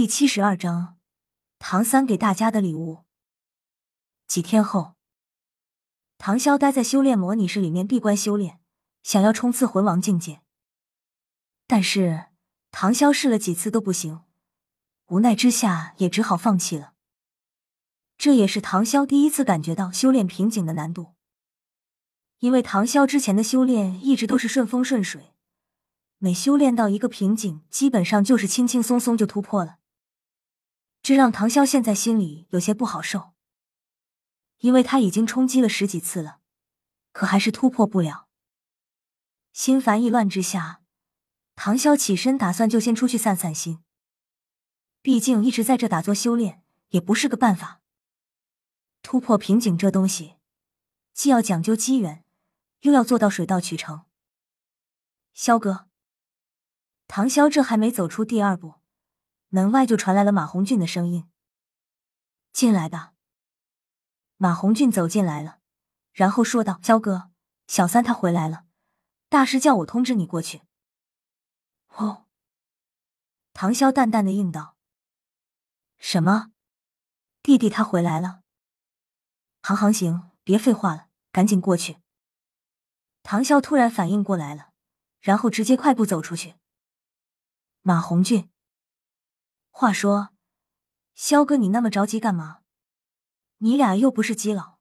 第七十二章，唐三给大家的礼物。几天后，唐潇待在修炼模拟室里面闭关修炼，想要冲刺魂王境界。但是唐潇试了几次都不行，无奈之下也只好放弃了。这也是唐潇第一次感觉到修炼瓶颈的难度，因为唐潇之前的修炼一直都是顺风顺水。每修炼到一个瓶颈，基本上就是轻轻松松就突破了，这让唐潇现在心里有些不好受，因为他已经冲击了十几次了，可还是突破不了。心烦意乱之下，唐潇起身打算就先出去散散心，毕竟一直在这打坐修炼也不是个办法。突破瓶颈这东西，既要讲究机缘，又要做到水到渠成。肖哥。唐潇这还没走出第二步，门外就传来了马红俊的声音：“进来吧。”马红俊走进来了，然后说道：“萧哥，小三他回来了，大师叫我通知你过去。”哦。唐潇淡淡的应道：“什么？弟弟他回来了？行行行，别废话了，赶紧过去。”唐潇突然反应过来了，然后直接快步走出去。马红俊，话说，肖哥，你那么着急干嘛？你俩又不是基佬，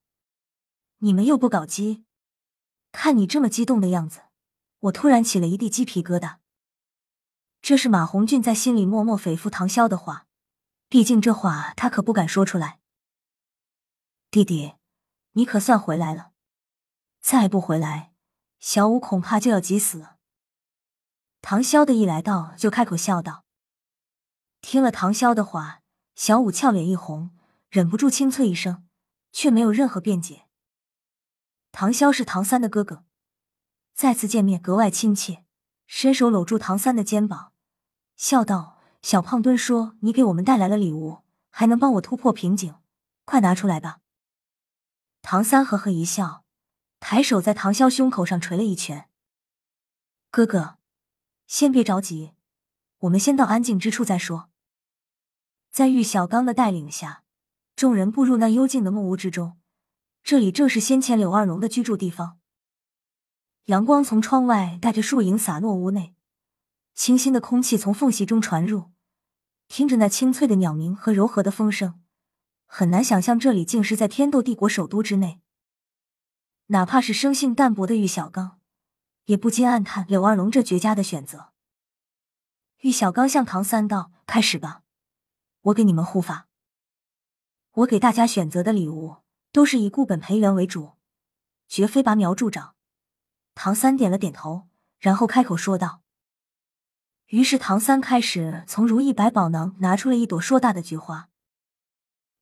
你们又不搞基，看你这么激动的样子，我突然起了一地鸡皮疙瘩。这是马红俊在心里默默诽咐唐潇的话，毕竟这话他可不敢说出来。弟弟，你可算回来了，再不回来，小五恐怕就要急死了。唐潇的一来到，就开口笑道：“听了唐潇的话，小五俏脸一红，忍不住轻啐一声，却没有任何辩解。唐潇是唐三的哥哥，再次见面格外亲切，伸手搂住唐三的肩膀，笑道：‘小胖墩说你给我们带来了礼物，还能帮我突破瓶颈，快拿出来吧。’唐三呵呵一笑，抬手在唐潇胸口上捶了一拳，哥哥。”先别着急，我们先到安静之处再说。在玉小刚的带领下，众人步入那幽静的木屋之中。这里正是先前柳二龙的居住地方。阳光从窗外带着树影洒落屋内，清新的空气从缝隙中传入。听着那清脆的鸟鸣和柔和的风声，很难想象这里竟是在天斗帝国首都之内。哪怕是生性淡泊的玉小刚。也不禁暗叹柳二龙这绝佳的选择。玉小刚向唐三道：“开始吧，我给你们护法。我给大家选择的礼物都是以固本培元为主，绝非拔苗助长。”唐三点了点头，然后开口说道。于是唐三开始从如意百宝囊拿出了一朵硕大的菊花，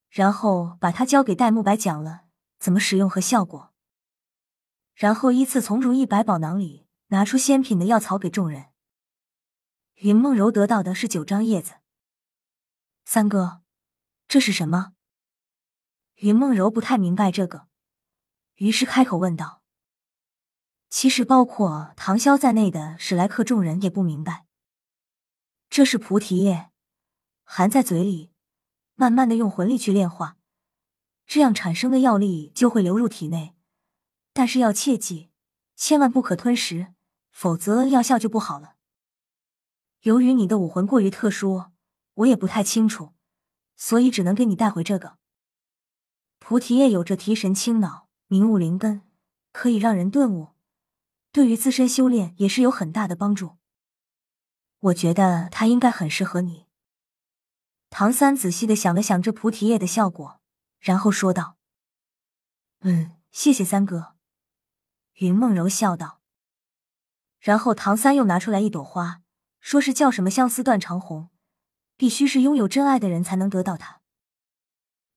然后把它交给戴沐白，讲了怎么使用和效果。然后依次从如意百宝囊里拿出仙品的药草给众人。云梦柔得到的是九张叶子。三哥，这是什么？云梦柔不太明白这个，于是开口问道。其实包括唐潇在内的史莱克众人也不明白。这是菩提叶，含在嘴里，慢慢的用魂力去炼化，这样产生的药力就会流入体内。但是要切记，千万不可吞食，否则药效就不好了。由于你的武魂过于特殊，我也不太清楚，所以只能给你带回这个。菩提叶有着提神清脑、明悟灵根，可以让人顿悟，对于自身修炼也是有很大的帮助。我觉得它应该很适合你。唐三仔细的想了想这菩提叶的效果，然后说道：“嗯，谢谢三哥。”云梦柔笑道，然后唐三又拿出来一朵花，说是叫什么相思断肠红，必须是拥有真爱的人才能得到它。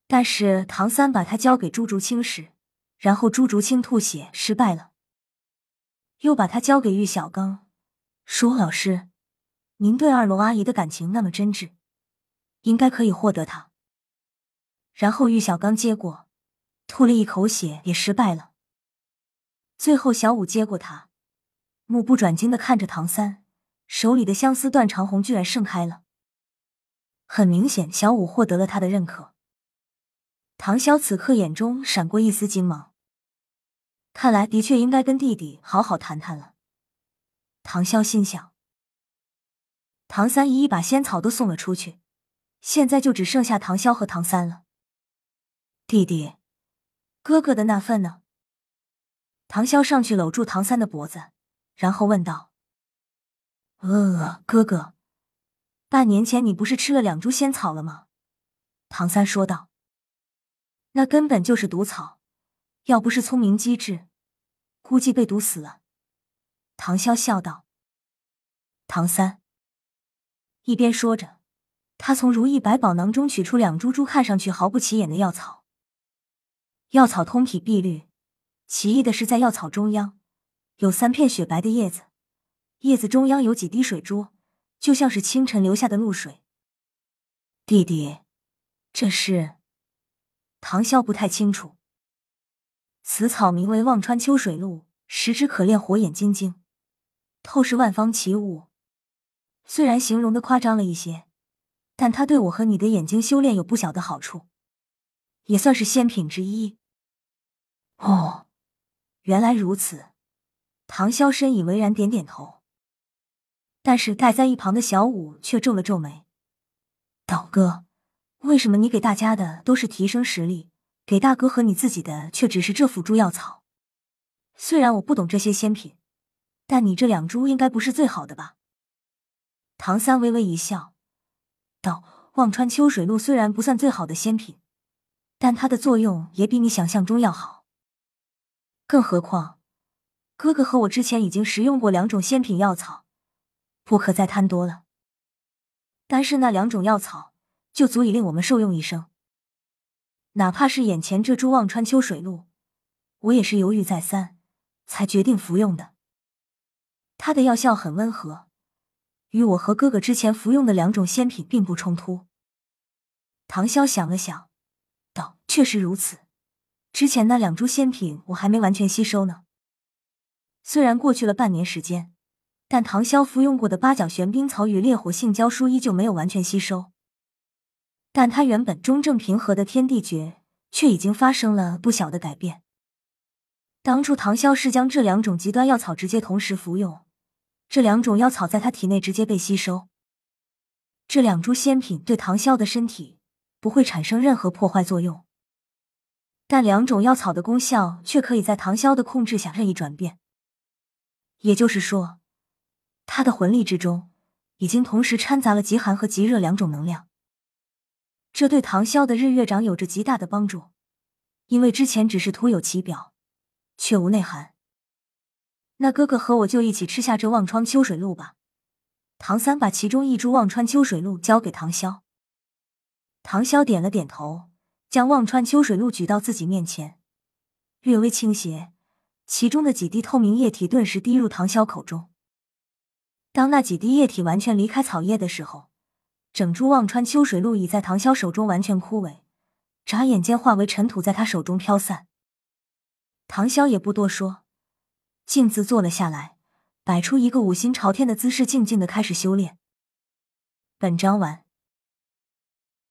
但是唐三把它交给朱竹清时，然后朱竹清吐血失败了，又把它交给玉小刚，说：“老师，您对二龙阿姨的感情那么真挚，应该可以获得它。”然后玉小刚接过，吐了一口血也失败了。最后，小五接过它，目不转睛的看着唐三手里的相思断肠红，居然盛开了。很明显，小五获得了他的认可。唐潇此刻眼中闪过一丝金芒，看来的确应该跟弟弟好好谈谈了。唐潇心想，唐三姨一把仙草都送了出去，现在就只剩下唐潇和唐三了。弟弟，哥哥的那份呢？唐潇上去搂住唐三的脖子，然后问道：“呃，哥哥，半年前你不是吃了两株仙草了吗？”唐三说道：“那根本就是毒草，要不是聪明机智，估计被毒死了。”唐潇笑道。唐三一边说着，他从如意百宝囊中取出两株株看上去毫不起眼的药草。药草通体碧绿。奇异的是，在药草中央有三片雪白的叶子，叶子中央有几滴水珠，就像是清晨流下的露水。弟弟，这是？唐潇不太清楚。此草名为忘川秋水露，食之可炼火眼金睛，透视万方奇物。虽然形容的夸张了一些，但它对我和你的眼睛修炼有不小的好处，也算是仙品之一。哦。原来如此，唐潇深以为然，点点头。但是待在一旁的小五却皱了皱眉：“道哥，为什么你给大家的都是提升实力，给大哥和你自己的却只是这辅助药草？虽然我不懂这些仙品，但你这两株应该不是最好的吧？”唐三微微一笑，道：“忘川秋水露虽然不算最好的仙品，但它的作用也比你想象中要好。”更何况，哥哥和我之前已经食用过两种仙品药草，不可再贪多了。单是那两种药草，就足以令我们受用一生。哪怕是眼前这株忘川秋水露，我也是犹豫再三，才决定服用的。它的药效很温和，与我和哥哥之前服用的两种仙品并不冲突。唐潇想了想，道：“确实如此。”之前那两株仙品我还没完全吸收呢。虽然过去了半年时间，但唐潇服用过的八角玄冰草与烈火杏胶书依旧没有完全吸收。但他原本中正平和的天地诀却已经发生了不小的改变。当初唐潇是将这两种极端药草直接同时服用，这两种药草在他体内直接被吸收。这两株仙品对唐潇的身体不会产生任何破坏作用。但两种药草的功效却可以在唐潇的控制下任意转变，也就是说，他的魂力之中已经同时掺杂了极寒和极热两种能量，这对唐潇的日月掌有着极大的帮助。因为之前只是徒有其表，却无内涵。那哥哥和我就一起吃下这忘川秋水露吧。唐三把其中一株忘川秋水露交给唐潇，唐潇点了点头。将忘川秋水露举到自己面前，略微倾斜，其中的几滴透明液体顿时滴入唐潇口中。当那几滴液体完全离开草叶的时候，整株忘川秋水露已在唐潇手中完全枯萎，眨眼间化为尘土，在他手中飘散。唐潇也不多说，径自坐了下来，摆出一个五心朝天的姿势，静静的开始修炼。本章完。